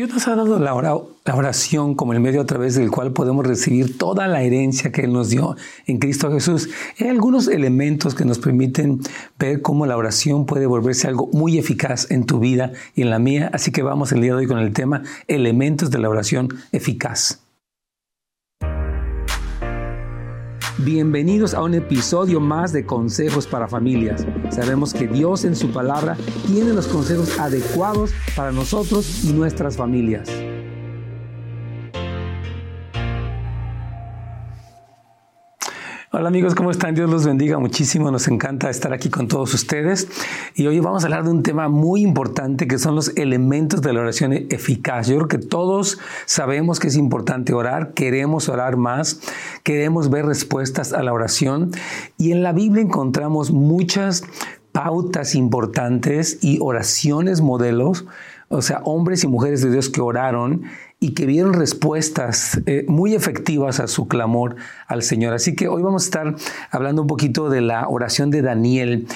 Dios nos ha dado la oración como el medio a través del cual podemos recibir toda la herencia que Él nos dio en Cristo Jesús. Hay algunos elementos que nos permiten ver cómo la oración puede volverse algo muy eficaz en tu vida y en la mía. Así que vamos el día de hoy con el tema elementos de la oración eficaz. Bienvenidos a un episodio más de Consejos para Familias. Sabemos que Dios en su palabra tiene los consejos adecuados para nosotros y nuestras familias. Hola amigos, ¿cómo están? Dios los bendiga muchísimo. Nos encanta estar aquí con todos ustedes. Y hoy vamos a hablar de un tema muy importante que son los elementos de la oración eficaz. Yo creo que todos sabemos que es importante orar, queremos orar más, queremos ver respuestas a la oración. Y en la Biblia encontramos muchas pautas importantes y oraciones modelos, o sea, hombres y mujeres de Dios que oraron y que vieron respuestas eh, muy efectivas a su clamor al Señor. Así que hoy vamos a estar hablando un poquito de la oración de Daniel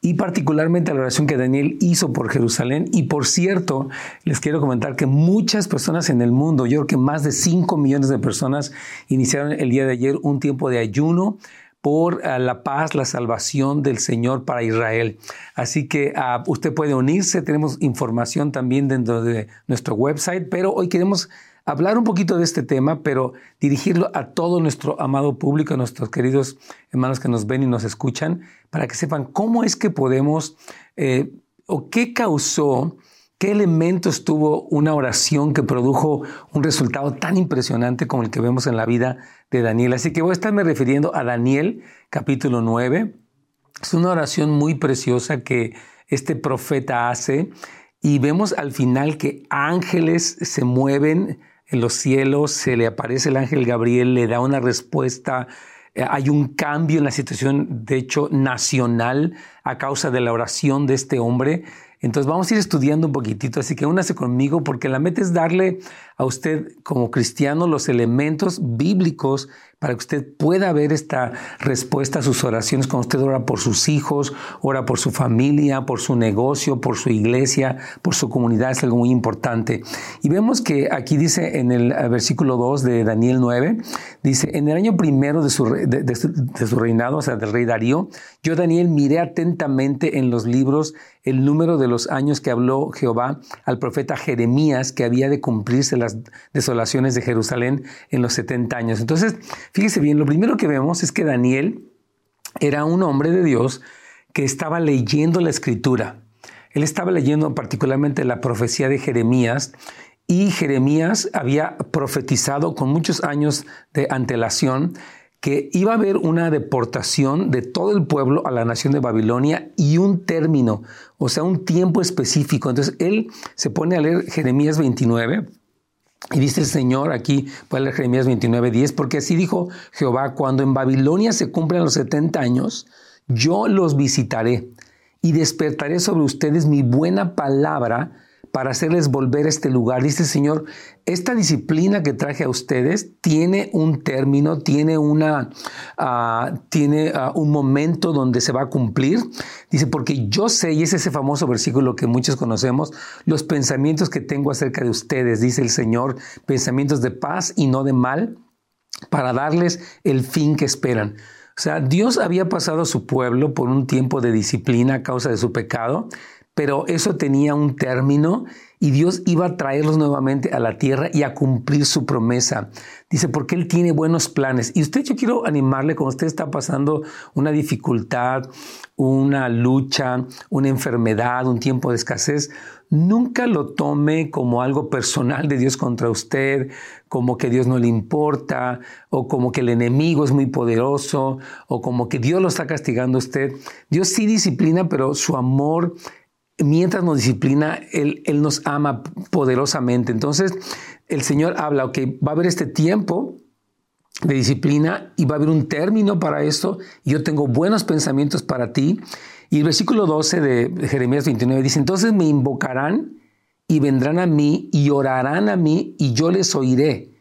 y particularmente la oración que Daniel hizo por Jerusalén. Y por cierto, les quiero comentar que muchas personas en el mundo, yo creo que más de 5 millones de personas iniciaron el día de ayer un tiempo de ayuno por ah, la paz, la salvación del Señor para Israel. Así que ah, usted puede unirse, tenemos información también dentro de nuestro website, pero hoy queremos hablar un poquito de este tema, pero dirigirlo a todo nuestro amado público, a nuestros queridos hermanos que nos ven y nos escuchan, para que sepan cómo es que podemos eh, o qué causó ¿Qué elementos tuvo una oración que produjo un resultado tan impresionante como el que vemos en la vida de Daniel? Así que voy a estarme refiriendo a Daniel capítulo 9. Es una oración muy preciosa que este profeta hace y vemos al final que ángeles se mueven en los cielos, se le aparece el ángel Gabriel, le da una respuesta eh, hay un cambio en la situación, de hecho, nacional a causa de la oración de este hombre. Entonces vamos a ir estudiando un poquitito, así que únase conmigo porque la meta es darle a usted como cristiano los elementos bíblicos para que usted pueda ver esta respuesta a sus oraciones cuando usted ora por sus hijos, ora por su familia, por su negocio, por su iglesia, por su comunidad, es algo muy importante. Y vemos que aquí dice en el eh, versículo 2 de Daniel 9, dice, en el año primero de su, de su reinado, o sea, del rey Darío, yo Daniel miré atentamente en los libros el número de los años que habló Jehová al profeta Jeremías que había de cumplirse las desolaciones de Jerusalén en los 70 años. Entonces, fíjese bien, lo primero que vemos es que Daniel era un hombre de Dios que estaba leyendo la escritura. Él estaba leyendo particularmente la profecía de Jeremías y Jeremías había profetizado con muchos años de antelación que iba a haber una deportación de todo el pueblo a la nación de Babilonia y un término, o sea, un tiempo específico. Entonces él se pone a leer Jeremías 29 y dice el Señor aquí, puede leer Jeremías 29, 10, porque así dijo Jehová, cuando en Babilonia se cumplan los 70 años, yo los visitaré y despertaré sobre ustedes mi buena palabra para hacerles volver a este lugar. Dice el Señor, esta disciplina que traje a ustedes tiene un término, tiene, una, ah, tiene ah, un momento donde se va a cumplir. Dice, porque yo sé, y es ese famoso versículo que muchos conocemos, los pensamientos que tengo acerca de ustedes, dice el Señor, pensamientos de paz y no de mal, para darles el fin que esperan. O sea, Dios había pasado a su pueblo por un tiempo de disciplina a causa de su pecado pero eso tenía un término y Dios iba a traerlos nuevamente a la tierra y a cumplir su promesa. Dice, porque Él tiene buenos planes. Y usted, yo quiero animarle cuando usted está pasando una dificultad, una lucha, una enfermedad, un tiempo de escasez, nunca lo tome como algo personal de Dios contra usted, como que Dios no le importa, o como que el enemigo es muy poderoso, o como que Dios lo está castigando a usted. Dios sí disciplina, pero su amor mientras nos disciplina, Él, Él nos ama poderosamente. Entonces, el Señor habla, que va a haber este tiempo de disciplina y va a haber un término para esto. Yo tengo buenos pensamientos para ti. Y el versículo 12 de Jeremías 29 dice, entonces me invocarán y vendrán a mí y orarán a mí y yo les oiré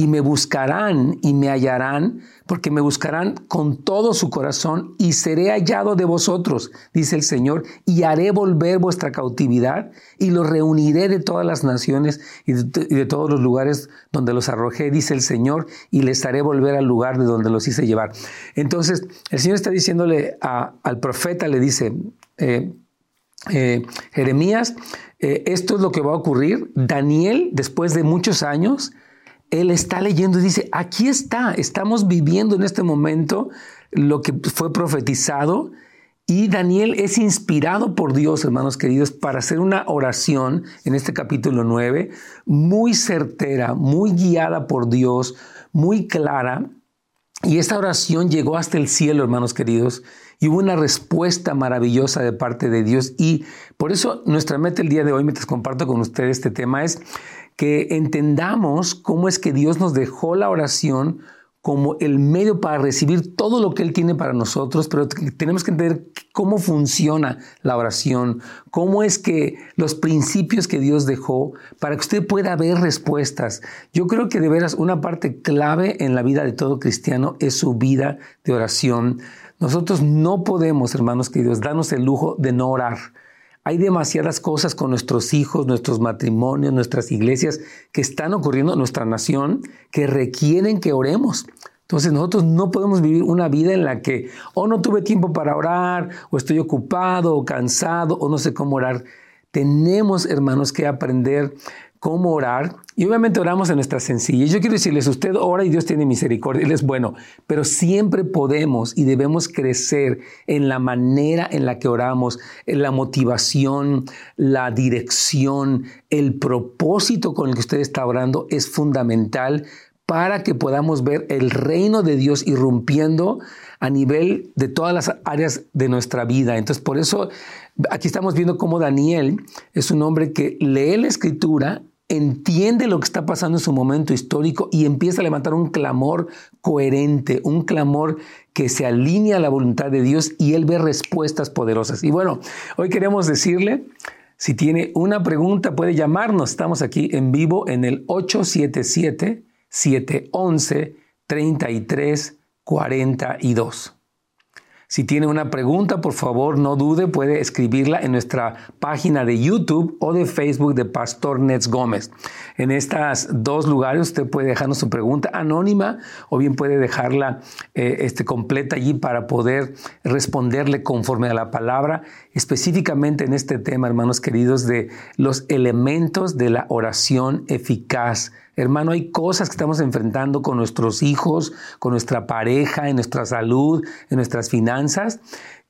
y me buscarán y me hallarán, porque me buscarán con todo su corazón y seré hallado de vosotros, dice el Señor, y haré volver vuestra cautividad y los reuniré de todas las naciones y de, todos los lugares donde los arrojé, dice el Señor, y les haré volver al lugar de donde los hice llevar. Entonces, el Señor está diciéndole al profeta, le dice, eh, eh, Jeremías, eh, esto es lo que va a ocurrir. Daniel, después de muchos años, él está leyendo y dice, aquí está, estamos viviendo en este momento lo que fue profetizado. Y Daniel es inspirado por Dios, hermanos queridos, para hacer una oración en este capítulo 9, muy certera, muy guiada por Dios, muy clara. Y esta oración llegó hasta el cielo, hermanos queridos, y hubo una respuesta maravillosa de parte de Dios. Y por eso nuestra meta el día de hoy, mientras comparto con ustedes este tema, es que entendamos cómo es que Dios nos dejó la oración como el medio para recibir todo lo que Él tiene para nosotros, pero tenemos que entender cómo funciona la oración, cómo es que los principios que Dios dejó para que usted pueda ver respuestas. Yo creo que de veras una parte clave en la vida de todo cristiano es su vida de oración. Nosotros no podemos, hermanos queridos, darnos el lujo de no orar. Hay demasiadas cosas con nuestros hijos, nuestros matrimonios, nuestras iglesias que están ocurriendo en nuestra nación que requieren que oremos. Entonces nosotros no podemos vivir una vida en la que o no tuve tiempo para orar, o estoy ocupado, o cansado, o no sé cómo orar. Tenemos, hermanos, que aprender cómo orar. Y obviamente oramos en nuestra sencillez. Yo quiero decirles, usted ora y Dios tiene misericordia, Él es bueno, pero siempre podemos y debemos crecer en la manera en la que oramos, en la motivación, la dirección, el propósito con el que usted está orando es fundamental para que podamos ver el reino de Dios irrumpiendo a nivel de todas las áreas de nuestra vida. Entonces, por eso aquí estamos viendo cómo Daniel es un hombre que lee la escritura entiende lo que está pasando en su momento histórico y empieza a levantar un clamor coherente, un clamor que se alinea a la voluntad de Dios y él ve respuestas poderosas. Y bueno, hoy queremos decirle, si tiene una pregunta puede llamarnos, estamos aquí en vivo en el 877-711-3342. Si tiene una pregunta, por favor, no dude, puede escribirla en nuestra página de YouTube o de Facebook de Pastor Nets Gómez. En estos dos lugares usted puede dejarnos su pregunta anónima o bien puede dejarla eh, este, completa allí para poder responderle conforme a la palabra, específicamente en este tema, hermanos queridos, de los elementos de la oración eficaz Hermano, hay cosas que estamos enfrentando con nuestros hijos, con nuestra pareja, en nuestra salud, en nuestras finanzas,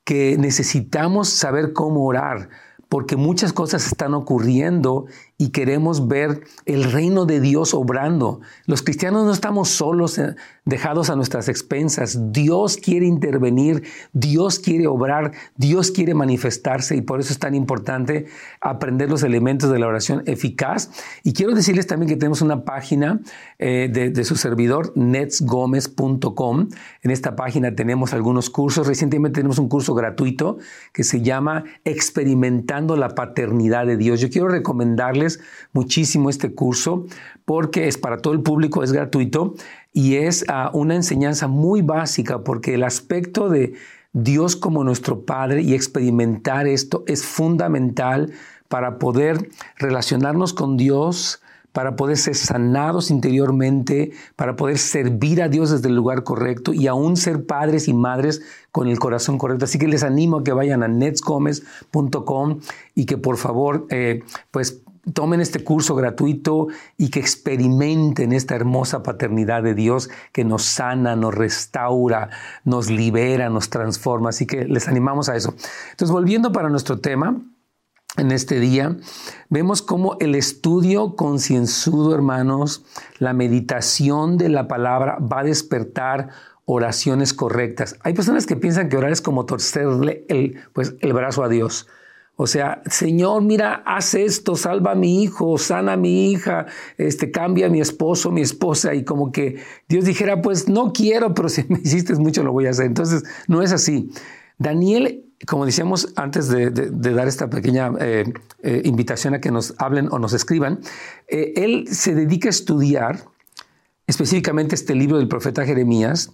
que necesitamos saber cómo orar, porque muchas cosas están ocurriendo y queremos ver el reino de Dios obrando. Los cristianos no estamos solos eh, dejados a nuestras expensas. Dios quiere intervenir, Dios quiere obrar, Dios quiere manifestarse y por eso es tan importante aprender los elementos de la oración eficaz. Y quiero decirles también que tenemos una página eh, de, de, su servidor, netsgomez.com. En esta página tenemos algunos cursos. Recientemente tenemos un curso gratuito que se llama Experimentando la Paternidad de Dios. Yo quiero recomendarles muchísimo este curso porque es para todo el público, es gratuito y es ah, una enseñanza muy básica porque el aspecto de Dios como nuestro Padre y experimentar esto es fundamental para poder relacionarnos con Dios, para poder ser sanados interiormente, para poder servir a Dios desde el lugar correcto y aún ser padres y madres con el corazón correcto. Así que les animo a que vayan a netsgomez.com y que por favor, eh, pues tomen este curso gratuito y que experimenten esta hermosa paternidad de Dios que nos sana, nos restaura, nos libera, nos transforma. Así que les animamos a eso. Entonces, volviendo para nuestro tema, en este día, vemos cómo el estudio concienzudo, hermanos, la meditación de la palabra va a despertar oraciones correctas. Hay personas que piensan que orar es como torcerle el, pues, el brazo a Dios. O sea, Señor, mira, haz esto, salva a mi hijo, sana a mi hija, este, cambia a mi esposo, mi esposa, y como que Dios dijera, pues no quiero, pero si me hiciste mucho lo voy a hacer. Entonces, no es así. Daniel, como decíamos antes de, dar esta pequeña eh, eh, invitación a que nos hablen o nos escriban, eh, él se dedica a estudiar específicamente este libro del profeta Jeremías,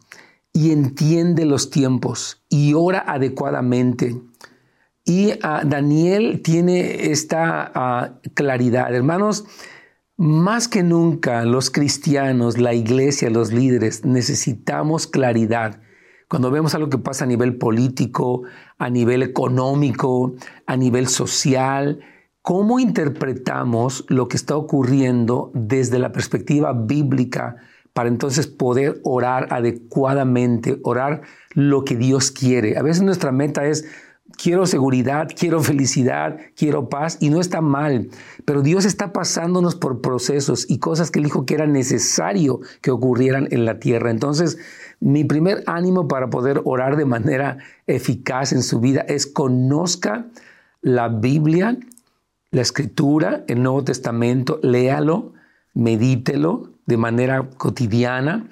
y entiende los tiempos y ora adecuadamente. Y ah, Daniel tiene esta ah, claridad. Hermanos, más que nunca los cristianos, la iglesia, los líderes, necesitamos claridad. Cuando vemos algo que pasa a nivel político, a nivel económico, a nivel social, ¿cómo interpretamos lo que está ocurriendo desde la perspectiva bíblica para entonces poder orar adecuadamente, orar lo que Dios quiere? A veces nuestra meta es quiero seguridad, quiero felicidad, quiero paz, y no está mal, pero Dios está pasándonos por procesos y cosas que Él dijo que era necesario que ocurrieran en la tierra. Entonces, mi primer ánimo para poder orar de manera eficaz en su vida es conozca la Biblia, la Escritura, el Nuevo Testamento, léalo, medítelo de manera cotidiana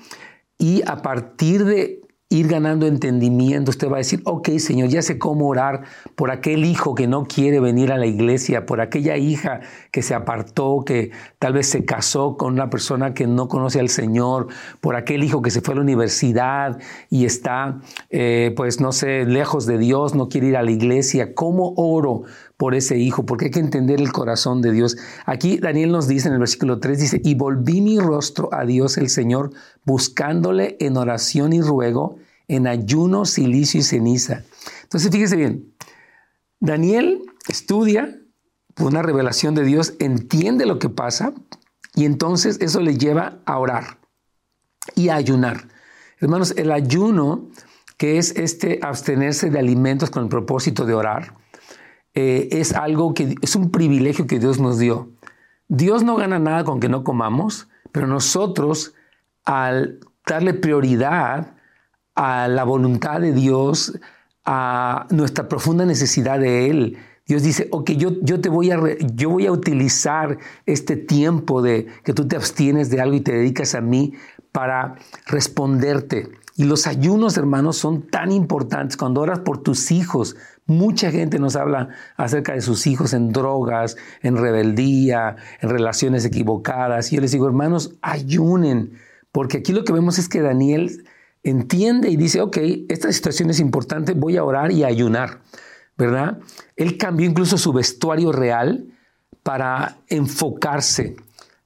y a partir de ir ganando entendimiento, usted va a decir, ok Señor, ya sé cómo orar por aquel hijo que no quiere venir a la iglesia, por aquella hija que se apartó, que tal vez se casó con una persona que no conoce al Señor, por aquel hijo que se fue a la universidad y está, eh, pues no sé, lejos de Dios, no quiere ir a la iglesia. ¿Cómo oro por ese hijo? Porque hay que entender el corazón de Dios. Aquí Daniel nos dice en el versículo 3, dice, y volví mi rostro a Dios el Señor, buscándole en oración y ruego en ayuno, silicio y ceniza. Entonces, fíjese bien, Daniel estudia una revelación de Dios, entiende lo que pasa y entonces eso le lleva a orar y a ayunar. Hermanos, el ayuno, que es este abstenerse de alimentos con el propósito de orar, eh, es algo que es un privilegio que Dios nos dio. Dios no gana nada con que no comamos, pero nosotros al darle prioridad a la voluntad de Dios, a nuestra profunda necesidad de Él. Dios dice, ok, yo, yo te voy a, yo voy a utilizar este tiempo de que tú te abstienes de algo y te dedicas a mí para responderte. Y los ayunos, hermanos, son tan importantes. Cuando oras por tus hijos, mucha gente nos habla acerca de sus hijos en drogas, en rebeldía, en relaciones equivocadas. Y yo les digo, hermanos, ayunen, porque aquí lo que vemos es que Daniel entiende y dice, ok, esta situación es importante, voy a orar y a ayunar, ¿verdad? Él cambió incluso su vestuario real para enfocarse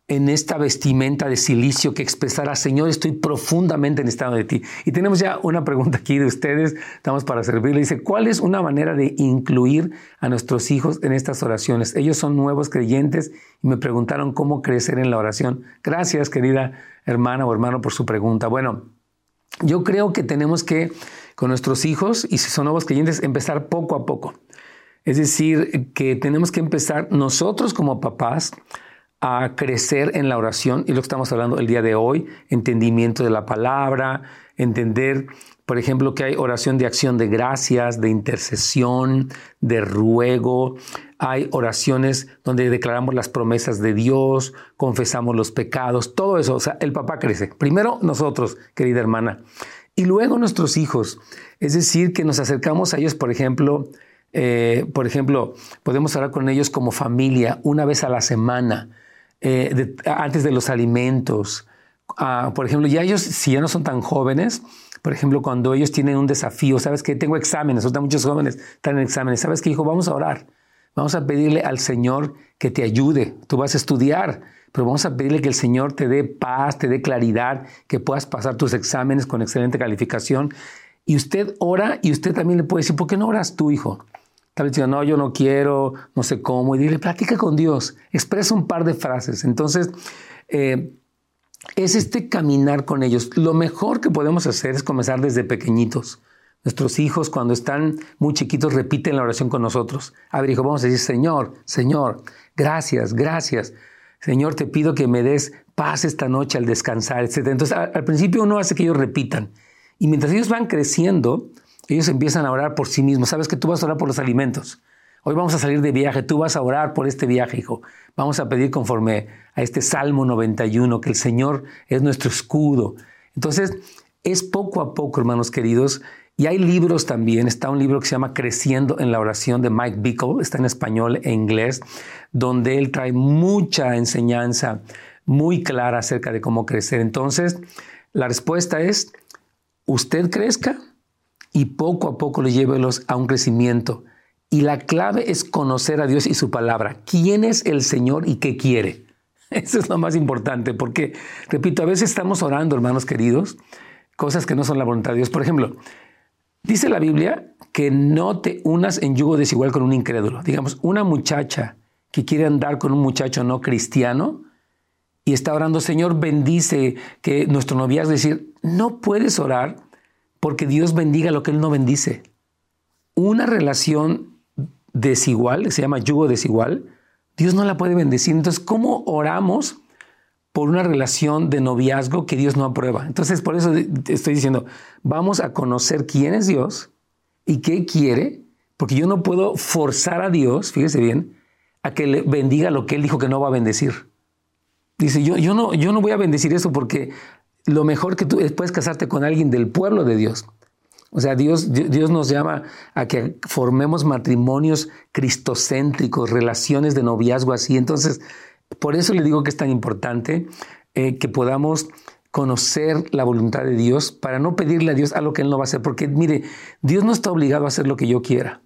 en esta vestimenta de silicio que expresará, Señor, estoy profundamente en estado de ti. Y tenemos ya una pregunta aquí de ustedes, estamos para servirle. Dice, ¿cuál es una manera de incluir a nuestros hijos en estas oraciones? Ellos son nuevos creyentes y me preguntaron cómo crecer en la oración. Gracias, querida hermana o hermano, por su pregunta. Bueno, yo creo que tenemos que, con nuestros hijos, y si son nuevos creyentes, empezar poco a poco. Es decir, que tenemos que empezar nosotros como papás a crecer en la oración, y lo que estamos hablando el día de hoy, entendimiento de la palabra, entender, por ejemplo, que hay oración de acción de gracias, de intercesión, de ruego, hay oraciones donde declaramos las promesas de Dios, confesamos los pecados, todo eso. O sea, el papá crece. Primero nosotros, querida hermana, y luego nuestros hijos. Es decir, que nos acercamos a ellos, por ejemplo, eh, por ejemplo, podemos hablar con ellos como familia una vez a la semana, eh, antes de los alimentos. Ah, por ejemplo, ya ellos, si ya no son tan jóvenes, por ejemplo, cuando ellos tienen un desafío, sabes que tengo exámenes, o muchos jóvenes están en exámenes, sabes que hijo, vamos a orar Vamos a pedirle al Señor que te ayude. Tú vas a estudiar, pero vamos a pedirle que el Señor te dé paz, te dé claridad, que puedas pasar tus exámenes con excelente calificación. Y usted ora y usted también le puede decir, ¿por qué no oras tú, hijo? Tal vez diga, no, yo no quiero, no sé cómo. Y dile, platica con Dios, expresa un par de frases. Entonces, eh, es este caminar con ellos. Lo mejor que podemos hacer es comenzar desde pequeñitos. Nuestros hijos cuando están muy chiquitos repiten la oración con nosotros. A ver, hijo, vamos a decir, Señor, Señor, gracias, gracias. Señor, te pido que me des paz esta noche al descansar, etc. Entonces, al, principio uno hace que ellos repitan. Y mientras ellos van creciendo, ellos empiezan a orar por sí mismos. Sabes que tú vas a orar por los alimentos. Hoy vamos a salir de viaje, tú vas a orar por este viaje, hijo. Vamos a pedir conforme a este Salmo 91, que el Señor es nuestro escudo. Entonces, es poco a poco, hermanos queridos, y hay libros también, está un libro que se llama Creciendo en la oración de Mike Bickle, está en español e inglés, donde él trae mucha enseñanza muy clara acerca de cómo crecer. Entonces, la respuesta es, usted crezca y poco a poco le llévelos a un crecimiento. Y la clave es conocer a Dios y su palabra. ¿Quién es el Señor y qué quiere? Eso es lo más importante, porque, repito, a veces estamos orando, hermanos queridos, cosas que no son la voluntad de Dios. Por ejemplo, dice la Biblia que no te unas en yugo desigual con un incrédulo. Digamos, una muchacha que quiere andar con un muchacho no cristiano, y está orando, Señor, bendice que nuestro noviazgo, decir, no puedes orar porque Dios bendiga lo que Él no bendice. Una relación desigual, se llama yugo desigual, Dios no la puede bendecir. Entonces, ¿cómo oramos por una relación de noviazgo que Dios no aprueba? Entonces, por eso estoy diciendo, vamos a conocer quién es Dios y qué quiere, porque yo no puedo forzar a Dios, fíjese bien, a que le bendiga lo que Él dijo que no va a bendecir. Dice, yo, no, yo no voy a bendecir eso porque lo mejor que tú es puedes casarte con alguien del pueblo de Dios. O sea, Dios, Dios nos llama a que formemos matrimonios cristocéntricos, relaciones de noviazgo así. Entonces, por eso le digo que es tan importante eh, que podamos conocer la voluntad de Dios para no pedirle a Dios algo que Él no va a hacer. Porque mire, Dios no está obligado a hacer lo que yo quiera.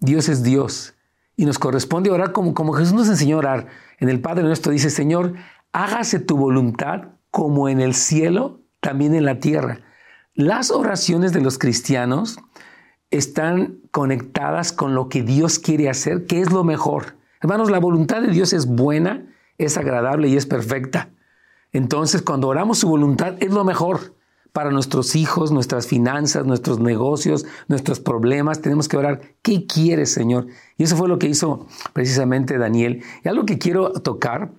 Dios es Dios. Y nos corresponde orar como, como Jesús nos enseñó a orar. En el Padre nuestro dice, Señor, hágase tu voluntad como en el cielo, también en la tierra. Las oraciones de los cristianos están conectadas con lo que Dios quiere hacer, que es lo mejor. Hermanos, la voluntad de Dios es buena, es agradable y es perfecta. Entonces, cuando oramos su voluntad, es lo mejor para nuestros hijos, nuestras finanzas, nuestros negocios, nuestros problemas. Tenemos que orar, ¿qué quieres, Señor? Y eso fue lo que hizo precisamente Daniel. Y algo que quiero tocar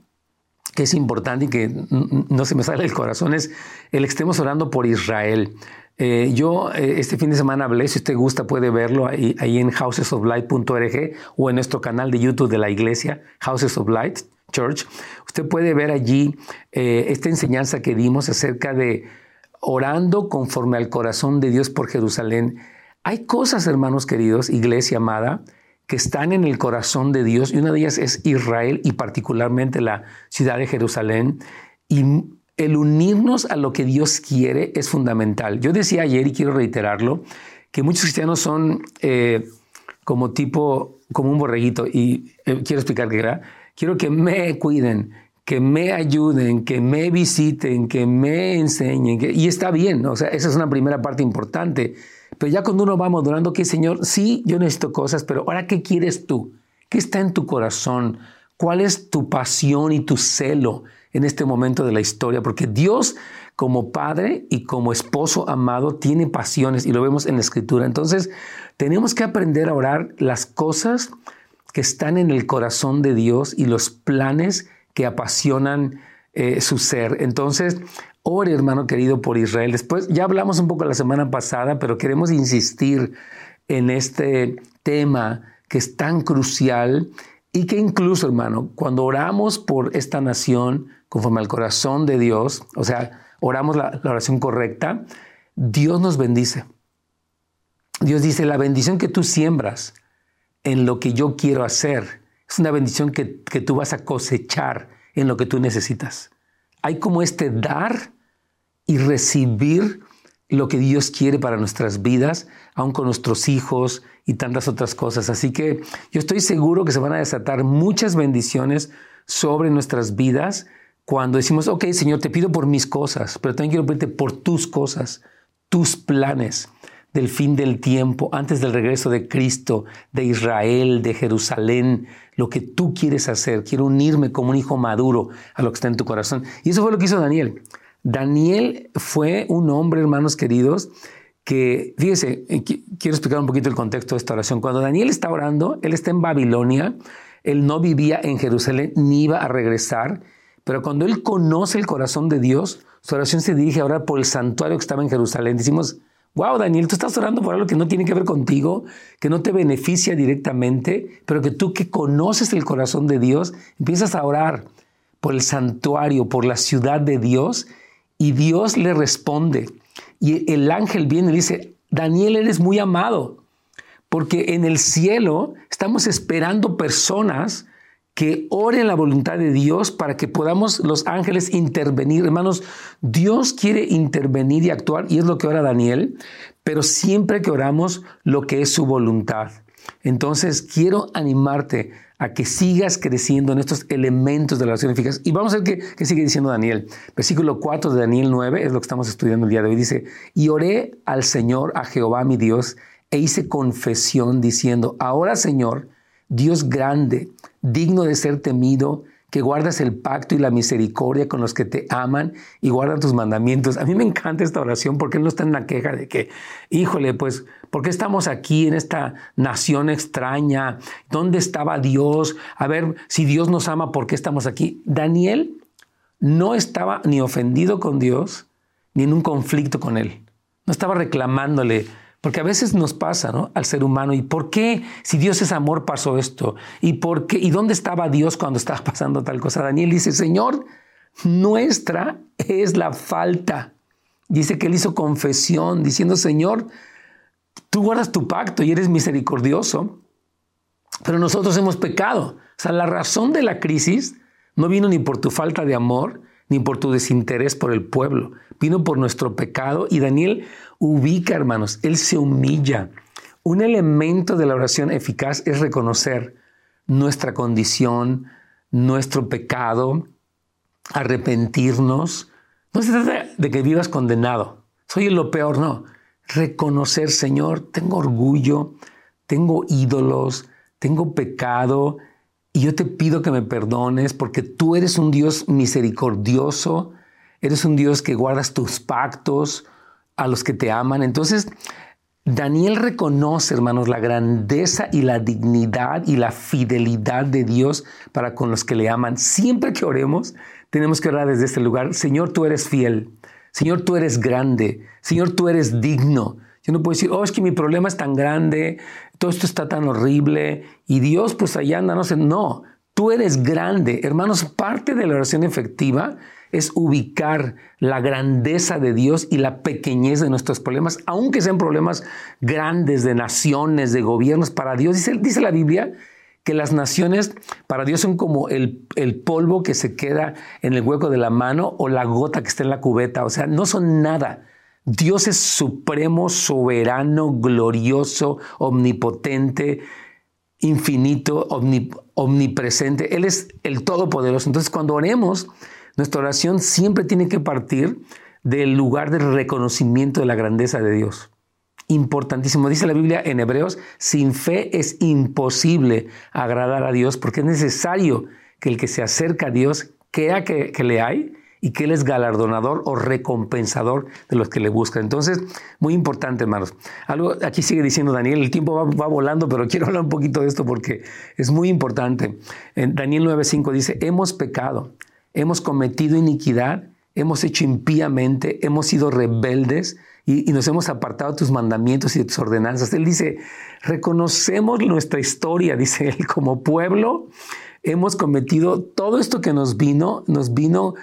que es importante y que no se me sale del corazón es el que estemos orando por Israel. Eh, yo eh, este fin de semana hablé, si usted gusta puede verlo ahí, en housesoflight.org o en nuestro canal de YouTube de la iglesia, Houses of Light Church. Usted puede ver allí eh, esta enseñanza que dimos acerca de orando conforme al corazón de Dios por Jerusalén. Hay cosas, hermanos queridos, iglesia amada, que están en el corazón de Dios, y una de ellas es Israel y particularmente la ciudad de Jerusalén. Y el unirnos a lo que Dios quiere es fundamental. Yo decía ayer, y quiero reiterarlo, que muchos cristianos son eh, como tipo, como un borreguito, y eh, quiero explicar qué era. Quiero que me cuiden, que me ayuden, que me visiten, que me enseñen, y está bien, o sea, esa es una primera parte importante. Pero ya cuando uno va madurando, que Señor, sí, yo necesito cosas, pero ahora, ¿qué quieres tú? ¿Qué está en tu corazón? ¿Cuál es tu pasión y tu celo en este momento de la historia? Porque Dios, como padre y como esposo amado, tiene pasiones y lo vemos en la escritura. Entonces, tenemos que aprender a orar las cosas que están en el corazón de Dios y los planes que apasionan eh, su ser. Entonces, Ore, hermano querido, por Israel. Después, ya hablamos un poco la semana pasada, pero queremos insistir en este tema que es tan crucial y que incluso, hermano, cuando oramos por esta nación conforme al corazón de Dios, o sea, oramos la, oración correcta, Dios nos bendice. Dios dice, la bendición que tú siembras en lo que yo quiero hacer es una bendición que, que tú vas a cosechar en lo que tú necesitas hay como este dar y recibir lo que Dios quiere para nuestras vidas, aún con nuestros hijos y tantas otras cosas. Así que yo estoy seguro que se van a desatar muchas bendiciones sobre nuestras vidas cuando decimos, ok, Señor, te pido por mis cosas, pero también quiero pedirte por tus cosas, tus planes del fin del tiempo, antes del regreso de Cristo, de Israel, de Jerusalén, lo que tú quieres hacer. Quiero unirme como un hijo maduro a lo que está en tu corazón. Y eso fue lo que hizo Daniel. Daniel fue un hombre, hermanos queridos, que, fíjese, eh, quiero explicar un poquito el contexto de esta oración. Cuando Daniel está orando, él está en Babilonia, él no vivía en Jerusalén ni iba a regresar, pero cuando él conoce el corazón de Dios, su oración se dirige a orar por el santuario que estaba en Jerusalén. Decimos, wow, Daniel, tú estás orando por algo que no tiene que ver contigo, que no te beneficia directamente, pero que tú que conoces el corazón de Dios, empiezas a orar por el santuario, por la ciudad de Dios, y Dios le responde. Y el ángel viene y dice, Daniel, eres muy amado, porque en el cielo estamos esperando personas que ore en la voluntad de Dios para que podamos los ángeles intervenir. Hermanos, Dios quiere intervenir y actuar, y es lo que ora Daniel, pero siempre que oramos lo que es su voluntad. Entonces, quiero animarte a que sigas creciendo en estos elementos de la oración eficaz. Y vamos a ver qué, qué, sigue diciendo Daniel. Versículo 4 de Daniel 9 es lo que estamos estudiando el día de hoy. Dice, y oré al Señor, a Jehová mi Dios, e hice confesión diciendo, ahora Señor, Dios grande, digno de ser temido, que guardas el pacto y la misericordia con los que te aman y guardan tus mandamientos. A mí me encanta esta oración porque no está en la queja de que, híjole, pues, ¿por qué estamos aquí en esta nación extraña? ¿Dónde estaba Dios? A ver, si Dios nos ama, ¿por qué estamos aquí? Daniel no estaba ni ofendido con Dios, ni en un conflicto con Él. No estaba reclamándole porque a veces nos pasa, ¿no? Al ser humano. ¿Y por qué, si Dios es amor, pasó esto? ¿Y por qué? ¿Y dónde estaba Dios cuando estaba pasando tal cosa? Daniel dice, Señor, nuestra es la falta. Dice que él hizo confesión diciendo, Señor, tú guardas tu pacto y eres misericordioso, pero nosotros hemos pecado. O sea, la razón de la crisis no vino ni por tu falta de amor, ni por tu desinterés por el pueblo, vino por nuestro pecado. Y Daniel ubica, hermanos, él se humilla. Un elemento de la oración eficaz es reconocer nuestra condición, nuestro pecado, arrepentirnos. No se trata de que vivas condenado. Soy lo peor, no. Reconocer, Señor, tengo orgullo, tengo ídolos, tengo pecado, y yo te pido que me perdones porque tú eres un Dios misericordioso, eres un Dios que guardas tus pactos a los que te aman. Entonces, Daniel reconoce, hermanos, la grandeza y la dignidad y la fidelidad de Dios para con los que le aman. Siempre que oremos, tenemos que orar desde este lugar. Señor, tú eres fiel. Señor, tú eres grande. Señor, tú eres digno. Yo no puedo decir, oh, es que mi problema es tan grande, todo esto está tan horrible y Dios pues allá anda, no sé, no, tú eres grande. Hermanos, parte de la oración efectiva es ubicar la grandeza de Dios y la pequeñez de nuestros problemas, aunque sean problemas grandes de naciones, de gobiernos, para Dios. Dice, la Biblia que las naciones para Dios son como el, polvo que se queda en el hueco de la mano o la gota que está en la cubeta, o sea, no son nada. Dios es supremo, soberano, glorioso, omnipotente, infinito, omnipresente. Él es el todopoderoso. Entonces, cuando oremos, nuestra oración siempre tiene que partir del lugar del reconocimiento de la grandeza de Dios. Importantísimo. Dice la Biblia en Hebreos, sin fe es imposible agradar a Dios porque es necesario que el que se acerca a Dios crea que, que le hay y que Él es galardonador o recompensador de los que le buscan. Entonces, muy importante, hermanos. Algo aquí sigue diciendo Daniel, el tiempo va, volando, pero quiero hablar un poquito de esto porque es muy importante. En Daniel 9:5 dice, hemos pecado, hemos cometido iniquidad, hemos hecho impíamente, hemos sido rebeldes y, y nos hemos apartado de tus mandamientos y de tus ordenanzas. Él dice, reconocemos nuestra historia, dice él, como pueblo. Hemos cometido todo esto que nos vino, nos vino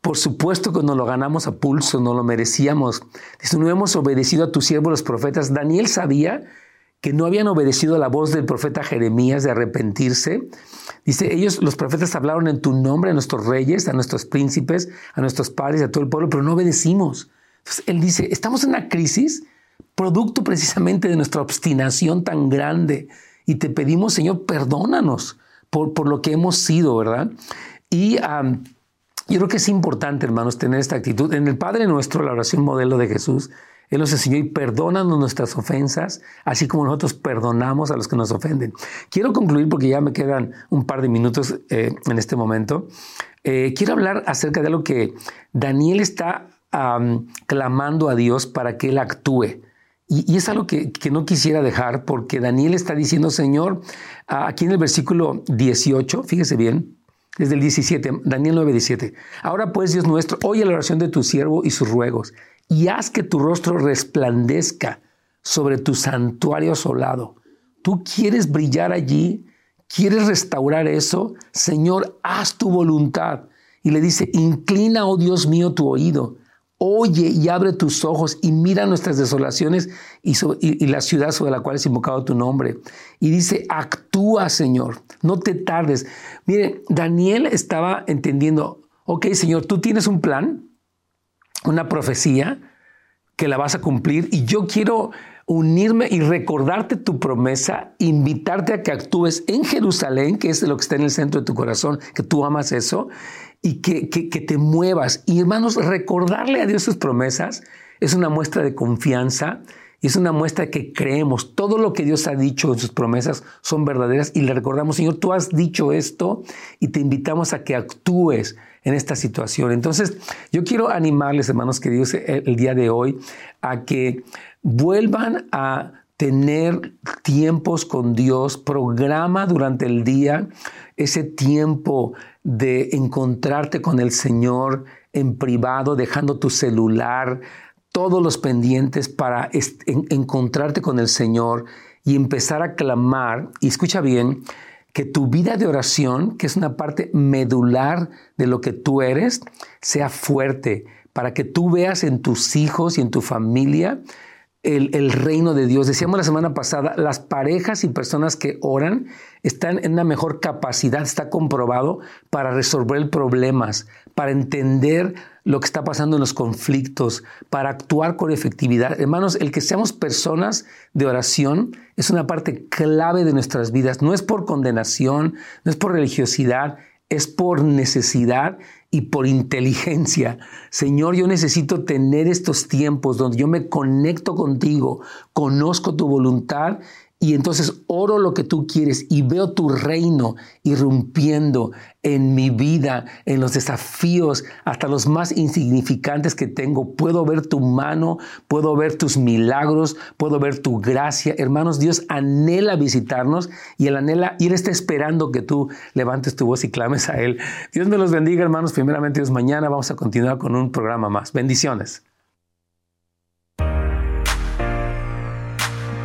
por supuesto que nos lo ganamos a pulso, no lo merecíamos. Dice, no hemos obedecido a tus siervos los profetas. Daniel sabía que no habían obedecido a la voz del profeta Jeremías de arrepentirse. Dice, ellos, los profetas hablaron en tu nombre a nuestros reyes, a nuestros príncipes, a nuestros padres, a todo el pueblo, pero no obedecimos. Entonces, él dice, estamos en una crisis producto precisamente de nuestra obstinación tan grande y te pedimos, Señor, perdónanos por, por lo que hemos sido, ¿verdad? Y yo creo que es importante, hermanos, tener esta actitud. En el Padre Nuestro, la oración modelo de Jesús, Él nos enseñó y perdónanos nuestras ofensas, así como nosotros perdonamos a los que nos ofenden. Quiero concluir porque ya me quedan un par de minutos eh, en este momento. Eh, quiero hablar acerca de lo que Daniel está clamando a Dios para que Él actúe. Y, es algo que, que, no quisiera dejar porque Daniel está diciendo, Señor, aquí en el versículo 18, fíjese bien, desde el 17, Daniel 9, 17. Ahora pues, Dios nuestro, oye la oración de tu siervo y sus ruegos, y haz que tu rostro resplandezca sobre tu santuario asolado. Tú quieres brillar allí, quieres restaurar eso, Señor, haz tu voluntad. Y le dice, inclina, oh Dios mío, tu oído, Oye y abre tus ojos y mira nuestras desolaciones y, la ciudad sobre la cual es invocado tu nombre. Y dice, actúa, Señor, no te tardes. Mire, Daniel estaba entendiendo, ok, Señor, tú tienes un plan, una profecía que la vas a cumplir y yo quiero unirme y recordarte tu promesa, invitarte a que actúes en Jerusalén, que es lo que está en el centro de tu corazón, que tú amas eso, y que, que, te muevas. Y hermanos, recordarle a Dios sus promesas es una muestra de confianza y es una muestra que creemos. Todo lo que Dios ha dicho en sus promesas son verdaderas y le recordamos, Señor, tú has dicho esto y te invitamos a que actúes en esta situación. Entonces, yo quiero animarles, hermanos queridos, el día de hoy a que vuelvan a tener tiempos con Dios, programa durante el día ese tiempo de encontrarte con el Señor en privado, dejando tu celular, todos los pendientes para encontrarte con el Señor y empezar a clamar. Y escucha bien, que tu vida de oración, que es una parte medular de lo que tú eres, sea fuerte, para que tú veas en tus hijos y en tu familia el, reino de Dios. Decíamos la semana pasada, las parejas y personas que oran están en una mejor capacidad, está comprobado, para resolver problemas, para entender lo que está pasando en los conflictos, para actuar con efectividad. Hermanos, el que seamos personas de oración es una parte clave de nuestras vidas. No es por condenación, no es por religiosidad, es por necesidad y por inteligencia. Señor, yo necesito tener estos tiempos donde yo me conecto contigo, conozco tu voluntad y entonces oro lo que tú quieres y veo tu reino irrumpiendo en mi vida, en los desafíos, hasta los más insignificantes que tengo. Puedo ver tu mano, puedo ver tus milagros, puedo ver tu gracia. Hermanos, Dios anhela visitarnos y Él anhela, y Él está esperando que tú levantes tu voz y clames a Él. Dios me los bendiga, hermanos. Primeramente, Dios, mañana vamos a continuar con un programa más. Bendiciones.